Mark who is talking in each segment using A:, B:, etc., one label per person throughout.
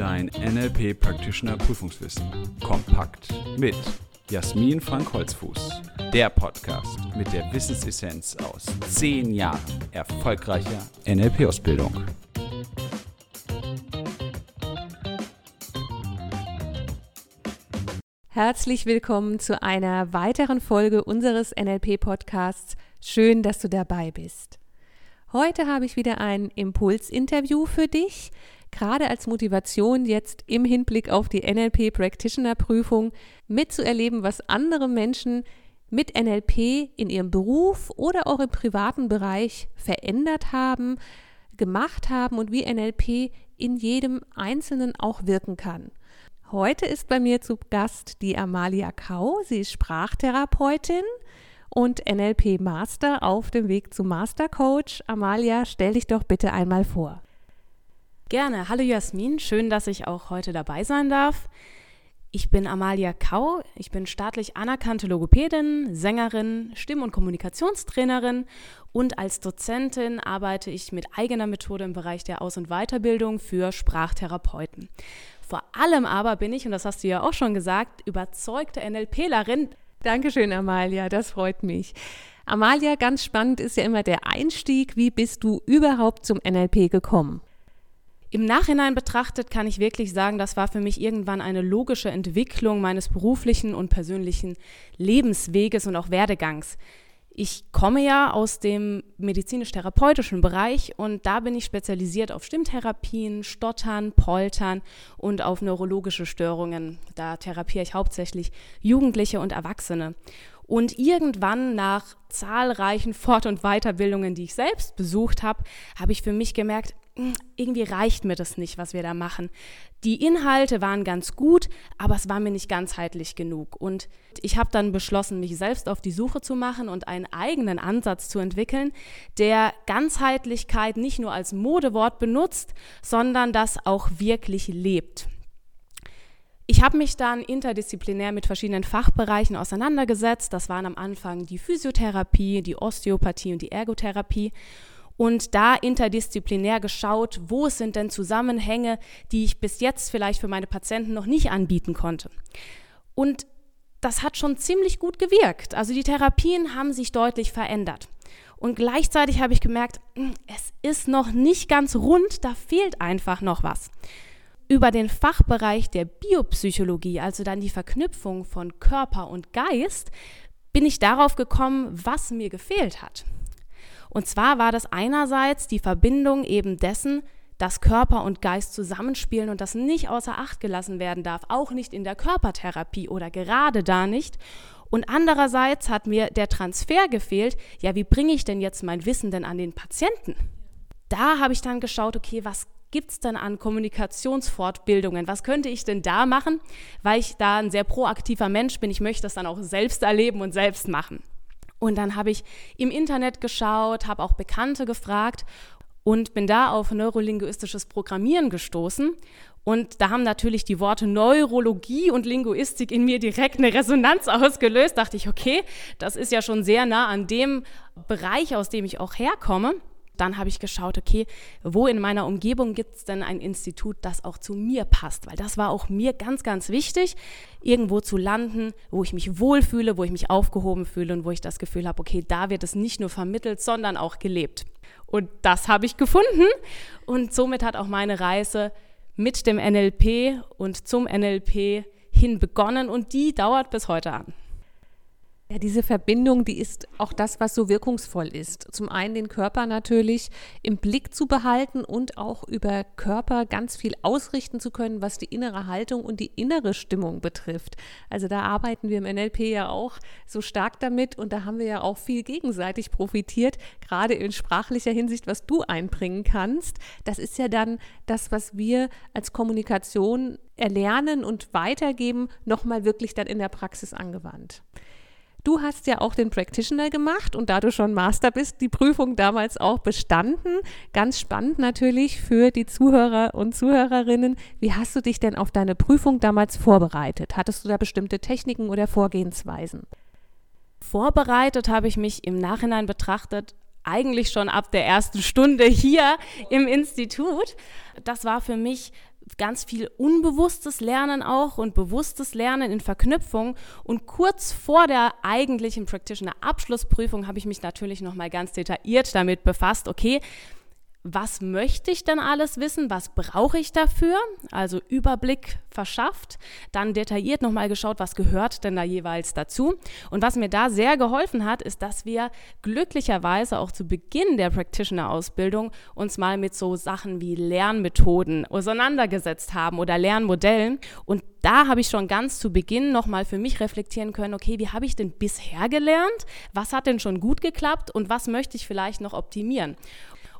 A: Dein NLP Practitioner Prüfungswissen. Kompakt mit Jasmin Frank Holzfuß. Der Podcast mit der Wissensessenz aus 10 Jahren erfolgreicher NLP-Ausbildung.
B: Herzlich willkommen zu einer weiteren Folge unseres NLP-Podcasts. Schön, dass du dabei bist. Heute habe ich wieder ein Impulsinterview für dich, gerade als Motivation jetzt im Hinblick auf die NLP Practitioner Prüfung mitzuerleben, was andere Menschen mit NLP in ihrem Beruf oder auch im privaten Bereich verändert haben, gemacht haben und wie NLP in jedem Einzelnen auch wirken kann. Heute ist bei mir zu Gast die Amalia Kau. Sie ist Sprachtherapeutin und NLP Master auf dem Weg zum Master Coach. Amalia, stell dich doch bitte einmal vor.
C: Gerne. Hallo Jasmin, schön, dass ich auch heute dabei sein darf. Ich bin Amalia Kau, ich bin staatlich anerkannte Logopädin, Sängerin, Stimm- und Kommunikationstrainerin und als Dozentin arbeite ich mit eigener Methode im Bereich der Aus- und Weiterbildung für Sprachtherapeuten. Vor allem aber bin ich, und das hast du ja auch schon gesagt, überzeugte NLPlerin.
B: Dankeschön, Amalia, das freut mich. Amalia, ganz spannend ist ja immer der Einstieg. Wie bist du überhaupt zum NLP gekommen?
C: Im Nachhinein betrachtet kann ich wirklich sagen, das war für mich irgendwann eine logische Entwicklung meines beruflichen und persönlichen Lebensweges und auch Werdegangs. Ich komme ja aus dem medizinisch-therapeutischen Bereich und da bin ich spezialisiert auf Stimmtherapien, Stottern, Poltern und auf neurologische Störungen. Da therapiere ich hauptsächlich Jugendliche und Erwachsene. Und irgendwann nach zahlreichen Fort- und Weiterbildungen, die ich selbst besucht habe, habe ich für mich gemerkt, irgendwie reicht mir das nicht, was wir da machen. Die Inhalte waren ganz gut, aber es war mir nicht ganzheitlich genug. Und ich habe dann beschlossen, mich selbst auf die Suche zu machen und einen eigenen Ansatz zu entwickeln, der Ganzheitlichkeit nicht nur als Modewort benutzt, sondern das auch wirklich lebt. Ich habe mich dann interdisziplinär mit verschiedenen Fachbereichen auseinandergesetzt. Das waren am Anfang die Physiotherapie, die Osteopathie und die Ergotherapie und da interdisziplinär geschaut, wo sind denn Zusammenhänge, die ich bis jetzt vielleicht für meine Patienten noch nicht anbieten konnte. Und das hat schon ziemlich gut gewirkt. Also die Therapien haben sich deutlich verändert. Und gleichzeitig habe ich gemerkt, hm, es ist noch nicht ganz rund, da fehlt einfach noch was. Über den Fachbereich der Biopsychologie, also dann die Verknüpfung von Körper und Geist, bin ich darauf gekommen, was mir gefehlt hat. Und zwar war das einerseits die Verbindung eben dessen, dass Körper und Geist zusammenspielen und das nicht außer Acht gelassen werden darf, auch nicht in der Körpertherapie oder gerade da nicht. Und andererseits hat mir der Transfer gefehlt, ja, wie bringe ich denn jetzt mein Wissen denn an den Patienten? Da habe ich dann geschaut, okay, was gibt es denn an Kommunikationsfortbildungen? Was könnte ich denn da machen, weil ich da ein sehr proaktiver Mensch bin? Ich möchte das dann auch selbst erleben und selbst machen. Und dann habe ich im Internet geschaut, habe auch Bekannte gefragt und bin da auf neurolinguistisches Programmieren gestoßen. Und da haben natürlich die Worte Neurologie und Linguistik in mir direkt eine Resonanz ausgelöst. Dachte ich, okay, das ist ja schon sehr nah an dem Bereich, aus dem ich auch herkomme dann habe ich geschaut, okay, wo in meiner Umgebung gibt es denn ein Institut, das auch zu mir passt? Weil das war auch mir ganz, ganz wichtig, irgendwo zu landen, wo ich mich wohlfühle, wo ich mich aufgehoben fühle und wo ich das Gefühl habe, okay, da wird es nicht nur vermittelt, sondern auch gelebt. Und das habe ich gefunden und somit hat auch meine Reise mit dem NLP und zum NLP hin begonnen und die dauert bis heute an.
B: Ja, diese Verbindung, die ist auch das, was so wirkungsvoll ist. Zum einen den Körper natürlich im Blick zu behalten und auch über Körper ganz viel ausrichten zu können, was die innere Haltung und die innere Stimmung betrifft. Also da arbeiten wir im NLP ja auch so stark damit und da haben wir ja auch viel gegenseitig profitiert, gerade in sprachlicher Hinsicht, was du einbringen kannst. Das ist ja dann das, was wir als Kommunikation erlernen und weitergeben, nochmal wirklich dann in der Praxis angewandt. Du hast ja auch den Practitioner gemacht und da du schon Master bist, die Prüfung damals auch bestanden. Ganz spannend natürlich für die Zuhörer und Zuhörerinnen. Wie hast du dich denn auf deine Prüfung damals vorbereitet? Hattest du da bestimmte Techniken oder Vorgehensweisen?
C: Vorbereitet habe ich mich im Nachhinein betrachtet eigentlich schon ab der ersten Stunde hier im Institut. Das war für mich ganz viel unbewusstes Lernen auch und bewusstes Lernen in Verknüpfung. Und kurz vor der eigentlichen Practitioner Abschlussprüfung habe ich mich natürlich noch mal ganz detailliert damit befasst. Okay, was möchte ich denn alles wissen, was brauche ich dafür, also Überblick verschafft, dann detailliert nochmal geschaut, was gehört denn da jeweils dazu. Und was mir da sehr geholfen hat, ist, dass wir glücklicherweise auch zu Beginn der Practitioner-Ausbildung uns mal mit so Sachen wie Lernmethoden auseinandergesetzt haben oder Lernmodellen. Und da habe ich schon ganz zu Beginn nochmal für mich reflektieren können, okay, wie habe ich denn bisher gelernt? Was hat denn schon gut geklappt und was möchte ich vielleicht noch optimieren?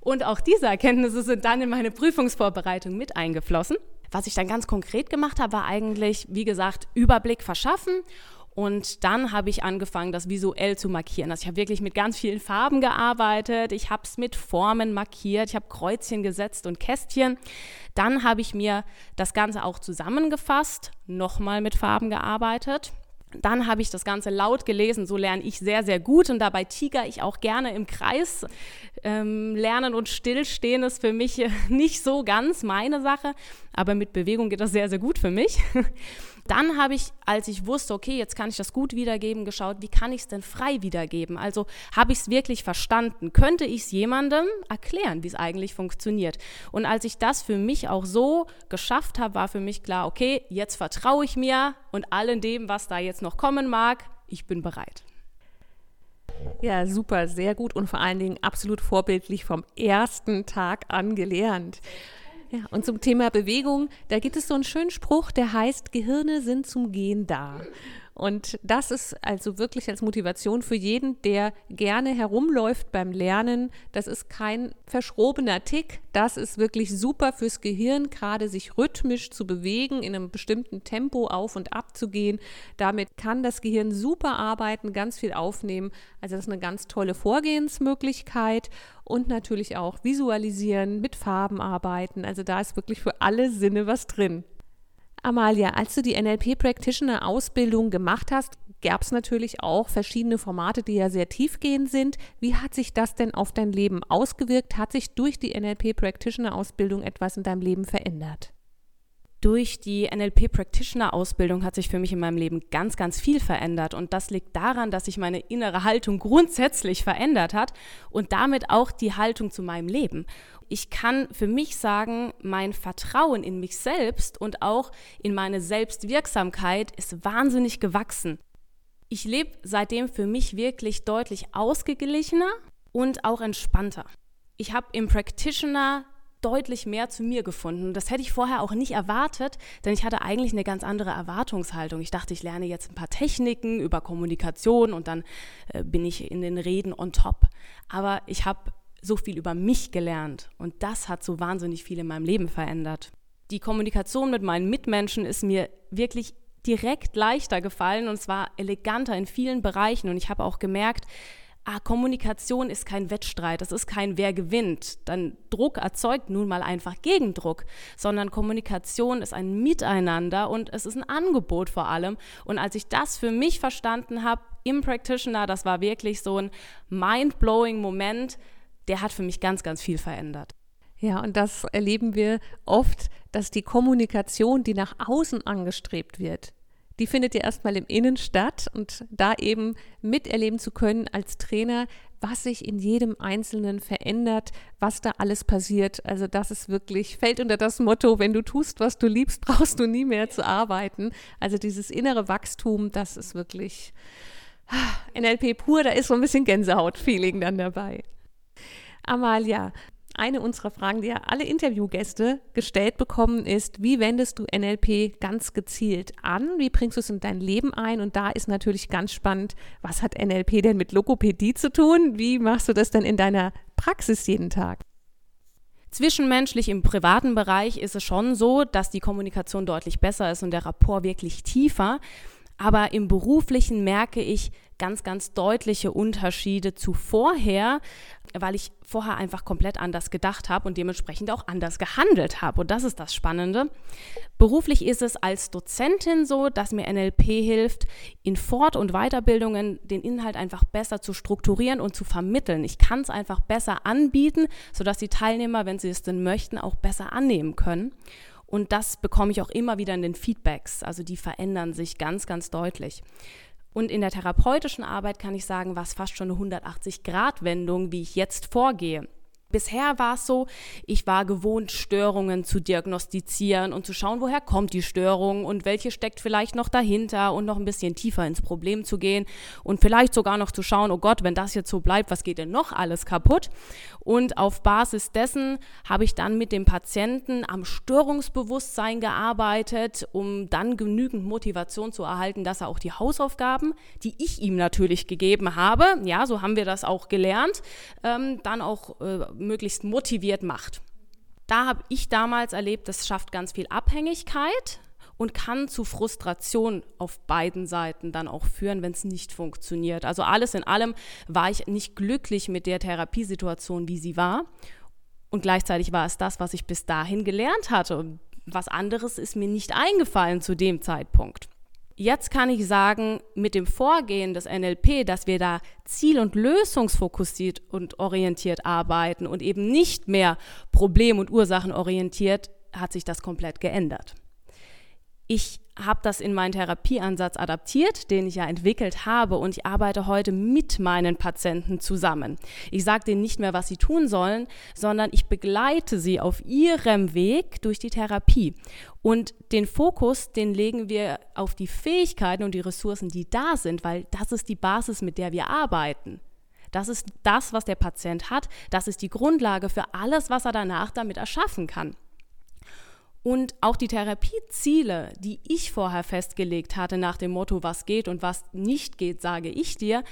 C: Und auch diese Erkenntnisse sind dann in meine Prüfungsvorbereitung mit eingeflossen. Was ich dann ganz konkret gemacht habe, war eigentlich, wie gesagt, Überblick verschaffen. Und dann habe ich angefangen, das visuell zu markieren. Also ich habe wirklich mit ganz vielen Farben gearbeitet. Ich habe es mit Formen markiert. Ich habe Kreuzchen gesetzt und Kästchen. Dann habe ich mir das Ganze auch zusammengefasst, nochmal mit Farben gearbeitet. Dann habe ich das Ganze laut gelesen, so lerne ich sehr, sehr gut und dabei tiger ich auch gerne im Kreis. Ähm, lernen und stillstehen ist für mich nicht so ganz meine Sache, aber mit Bewegung geht das sehr, sehr gut für mich. Dann habe ich, als ich wusste, okay, jetzt kann ich das gut wiedergeben, geschaut, wie kann ich es denn frei wiedergeben? Also habe ich es wirklich verstanden? Könnte ich es jemandem erklären, wie es eigentlich funktioniert? Und als ich das für mich auch so geschafft habe, war für mich klar, okay, jetzt vertraue ich mir und allem dem, was da jetzt noch kommen mag, ich bin bereit.
B: Ja, super, sehr gut und vor allen Dingen absolut vorbildlich vom ersten Tag an gelernt. Ja, und zum Thema Bewegung, da gibt es so einen schönen Spruch, der heißt, Gehirne sind zum Gehen da. Und das ist also wirklich als Motivation für jeden, der gerne herumläuft beim Lernen. Das ist kein verschrobener Tick. Das ist wirklich super fürs Gehirn, gerade sich rhythmisch zu bewegen, in einem bestimmten Tempo auf und ab zu gehen. Damit kann das Gehirn super arbeiten, ganz viel aufnehmen. Also das ist eine ganz tolle Vorgehensmöglichkeit und natürlich auch visualisieren, mit Farben arbeiten. Also da ist wirklich für alle Sinne was drin. Amalia, als du die NLP Practitioner Ausbildung gemacht hast, gab es natürlich auch verschiedene Formate, die ja sehr tiefgehend sind. Wie hat sich das denn auf dein Leben ausgewirkt? Hat sich durch die NLP Practitioner Ausbildung etwas in deinem Leben verändert?
C: Durch die NLP Practitioner Ausbildung hat sich für mich in meinem Leben ganz, ganz viel verändert. Und das liegt daran, dass sich meine innere Haltung grundsätzlich verändert hat und damit auch die Haltung zu meinem Leben ich kann für mich sagen, mein Vertrauen in mich selbst und auch in meine Selbstwirksamkeit ist wahnsinnig gewachsen. Ich lebe seitdem für mich wirklich deutlich ausgeglichener und auch entspannter. Ich habe im Practitioner deutlich mehr zu mir gefunden. Das hätte ich vorher auch nicht erwartet, denn ich hatte eigentlich eine ganz andere Erwartungshaltung. Ich dachte, ich lerne jetzt ein paar Techniken über Kommunikation und dann äh, bin ich in den Reden on top. Aber ich habe so viel über mich gelernt und das hat so wahnsinnig viel in meinem Leben verändert. Die Kommunikation mit meinen Mitmenschen ist mir wirklich direkt leichter gefallen und zwar eleganter in vielen Bereichen und ich habe auch gemerkt, ah, Kommunikation ist kein Wettstreit, es ist kein Wer gewinnt. Dann Druck erzeugt nun mal einfach Gegendruck, sondern Kommunikation ist ein Miteinander und es ist ein Angebot vor allem. Und als ich das für mich verstanden habe im Practitioner, das war wirklich so ein mind-blowing Moment, der hat für mich ganz, ganz viel verändert.
B: Ja, und das erleben wir oft, dass die Kommunikation, die nach außen angestrebt wird, die findet ja erstmal im Innen statt und da eben miterleben zu können als Trainer, was sich in jedem Einzelnen verändert, was da alles passiert. Also das ist wirklich, fällt unter das Motto, wenn du tust, was du liebst, brauchst du nie mehr zu arbeiten. Also dieses innere Wachstum, das ist wirklich ah, NLP pur, da ist so ein bisschen Gänsehaut-Feeling dann dabei. Amalia, eine unserer Fragen, die ja alle Interviewgäste gestellt bekommen, ist, wie wendest du NLP ganz gezielt an? Wie bringst du es in dein Leben ein? Und da ist natürlich ganz spannend, was hat NLP denn mit Logopädie zu tun? Wie machst du das denn in deiner Praxis jeden Tag?
C: Zwischenmenschlich im privaten Bereich ist es schon so, dass die Kommunikation deutlich besser ist und der Rapport wirklich tiefer. Aber im beruflichen merke ich ganz, ganz deutliche Unterschiede zu vorher, weil ich vorher einfach komplett anders gedacht habe und dementsprechend auch anders gehandelt habe. Und das ist das Spannende. Beruflich ist es als Dozentin so, dass mir NLP hilft, in Fort- und Weiterbildungen den Inhalt einfach besser zu strukturieren und zu vermitteln. Ich kann es einfach besser anbieten, sodass die Teilnehmer, wenn sie es denn möchten, auch besser annehmen können. Und das bekomme ich auch immer wieder in den Feedbacks. Also die verändern sich ganz, ganz deutlich. Und in der therapeutischen Arbeit kann ich sagen, war es fast schon eine 180-Grad-Wendung, wie ich jetzt vorgehe. Bisher war es so, ich war gewohnt, Störungen zu diagnostizieren und zu schauen, woher kommt die Störung und welche steckt vielleicht noch dahinter und noch ein bisschen tiefer ins Problem zu gehen und vielleicht sogar noch zu schauen, oh Gott, wenn das jetzt so bleibt, was geht denn noch alles kaputt? Und auf Basis dessen habe ich dann mit dem Patienten am Störungsbewusstsein gearbeitet, um dann genügend Motivation zu erhalten, dass er auch die Hausaufgaben, die ich ihm natürlich gegeben habe, ja, so haben wir das auch gelernt, ähm, dann auch äh, möglichst motiviert macht. Da habe ich damals erlebt, das schafft ganz viel Abhängigkeit und kann zu Frustration auf beiden Seiten dann auch führen, wenn es nicht funktioniert. Also alles in allem war ich nicht glücklich mit der Therapiesituation, wie sie war. Und gleichzeitig war es das, was ich bis dahin gelernt hatte. Was anderes ist mir nicht eingefallen zu dem Zeitpunkt. Jetzt kann ich sagen, mit dem Vorgehen des NLP, dass wir da ziel- und lösungsfokussiert und orientiert arbeiten und eben nicht mehr problem- und ursachenorientiert, hat sich das komplett geändert. Ich habe das in meinen Therapieansatz adaptiert, den ich ja entwickelt habe und ich arbeite heute mit meinen Patienten zusammen. Ich sage denen nicht mehr, was sie tun sollen, sondern ich begleite sie auf ihrem Weg durch die Therapie. Und den Fokus, den legen wir auf die Fähigkeiten und die Ressourcen, die da sind, weil das ist die Basis, mit der wir arbeiten. Das ist das, was der Patient hat. Das ist die Grundlage für alles, was er danach damit erschaffen kann. Und auch die Therapieziele, die ich vorher festgelegt hatte nach dem Motto, was geht und was nicht geht, sage ich dir,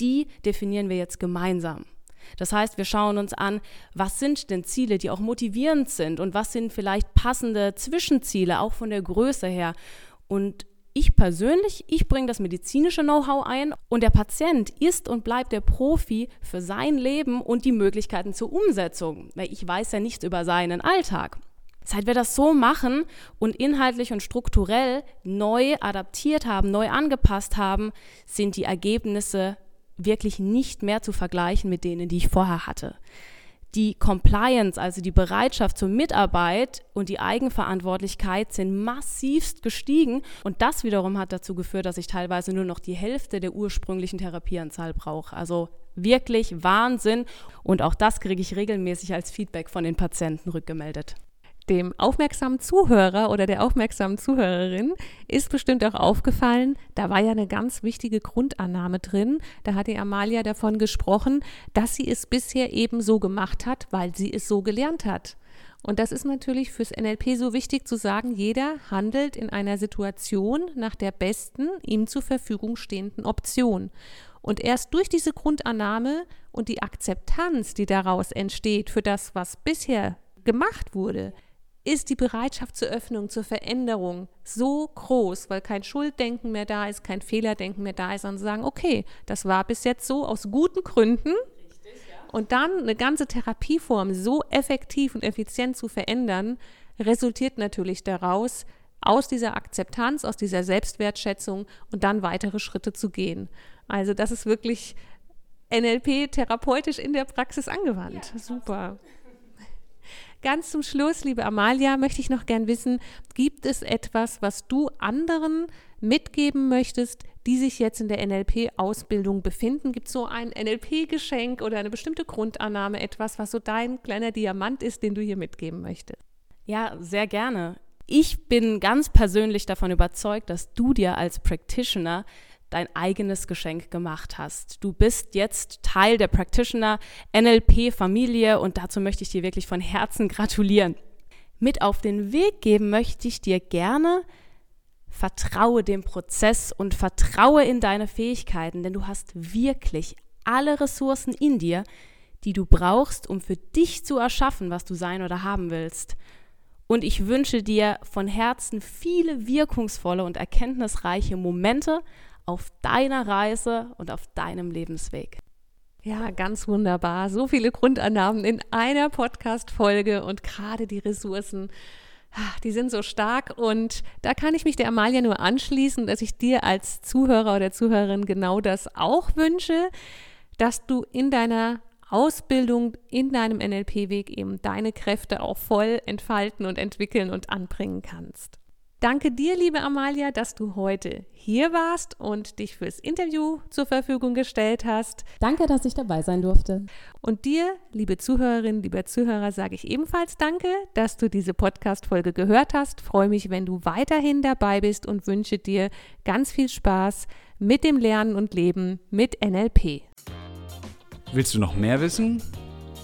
C: die definieren wir jetzt gemeinsam. Das heißt, wir schauen uns an, was sind denn Ziele, die auch motivierend sind und was sind vielleicht passende Zwischenziele, auch von der Größe her. Und ich persönlich, ich bringe das medizinische Know-how ein und der Patient ist und bleibt der Profi für sein Leben und die Möglichkeiten zur Umsetzung, weil ich weiß ja nichts über seinen Alltag. Seit wir das so machen und inhaltlich und strukturell neu adaptiert haben, neu angepasst haben, sind die Ergebnisse wirklich nicht mehr zu vergleichen mit denen, die ich vorher hatte. Die Compliance, also die Bereitschaft zur Mitarbeit und die Eigenverantwortlichkeit sind massivst gestiegen und das wiederum hat dazu geführt, dass ich teilweise nur noch die Hälfte der ursprünglichen Therapieanzahl brauche. Also wirklich Wahnsinn und auch das kriege ich regelmäßig als Feedback von den Patienten rückgemeldet
B: dem aufmerksamen Zuhörer oder der aufmerksamen Zuhörerin ist bestimmt auch aufgefallen, da war ja eine ganz wichtige Grundannahme drin. Da hat die Amalia davon gesprochen, dass sie es bisher eben so gemacht hat, weil sie es so gelernt hat. Und das ist natürlich fürs NLP so wichtig zu sagen, jeder handelt in einer Situation nach der besten ihm zur Verfügung stehenden Option. Und erst durch diese Grundannahme und die Akzeptanz, die daraus entsteht für das, was bisher gemacht wurde, ist die Bereitschaft zur Öffnung, zur Veränderung so groß, weil kein Schulddenken mehr da ist, kein Fehlerdenken mehr da ist, sondern sagen, okay, das war bis jetzt so aus guten Gründen. Und dann eine ganze Therapieform so effektiv und effizient zu verändern, resultiert natürlich daraus, aus dieser Akzeptanz, aus dieser Selbstwertschätzung und dann weitere Schritte zu gehen. Also das ist wirklich NLP therapeutisch in der Praxis angewandt. Ja, Super. Absolut. Ganz zum Schluss, liebe Amalia, möchte ich noch gern wissen, gibt es etwas, was du anderen mitgeben möchtest, die sich jetzt in der NLP-Ausbildung befinden? Gibt es so ein NLP-Geschenk oder eine bestimmte Grundannahme, etwas, was so dein kleiner Diamant ist, den du hier mitgeben möchtest?
C: Ja, sehr gerne. Ich bin ganz persönlich davon überzeugt, dass du dir als Practitioner dein eigenes Geschenk gemacht hast. Du bist jetzt Teil der Practitioner NLP Familie und dazu möchte ich dir wirklich von Herzen gratulieren. Mit auf den Weg geben möchte ich dir gerne, vertraue dem Prozess und vertraue in deine Fähigkeiten, denn du hast wirklich alle Ressourcen in dir, die du brauchst, um für dich zu erschaffen, was du sein oder haben willst. Und ich wünsche dir von Herzen viele wirkungsvolle und erkenntnisreiche Momente auf deiner Reise und auf deinem Lebensweg.
B: Ja, ganz wunderbar. So viele Grundannahmen in einer Podcast-Folge und gerade die Ressourcen, ah, die sind so stark. Und da kann ich mich der Amalia nur anschließen, dass ich dir als Zuhörer oder Zuhörerin genau das auch wünsche, dass du in deiner Ausbildung in deinem NLP-Weg eben deine Kräfte auch voll entfalten und entwickeln und anbringen kannst. Danke dir, liebe Amalia, dass du heute hier warst und dich fürs Interview zur Verfügung gestellt hast.
C: Danke, dass ich dabei sein durfte.
B: Und dir, liebe Zuhörerinnen, lieber Zuhörer, sage ich ebenfalls Danke, dass du diese Podcast-Folge gehört hast. Freue mich, wenn du weiterhin dabei bist und wünsche dir ganz viel Spaß mit dem Lernen und Leben mit NLP.
A: Willst du noch mehr wissen?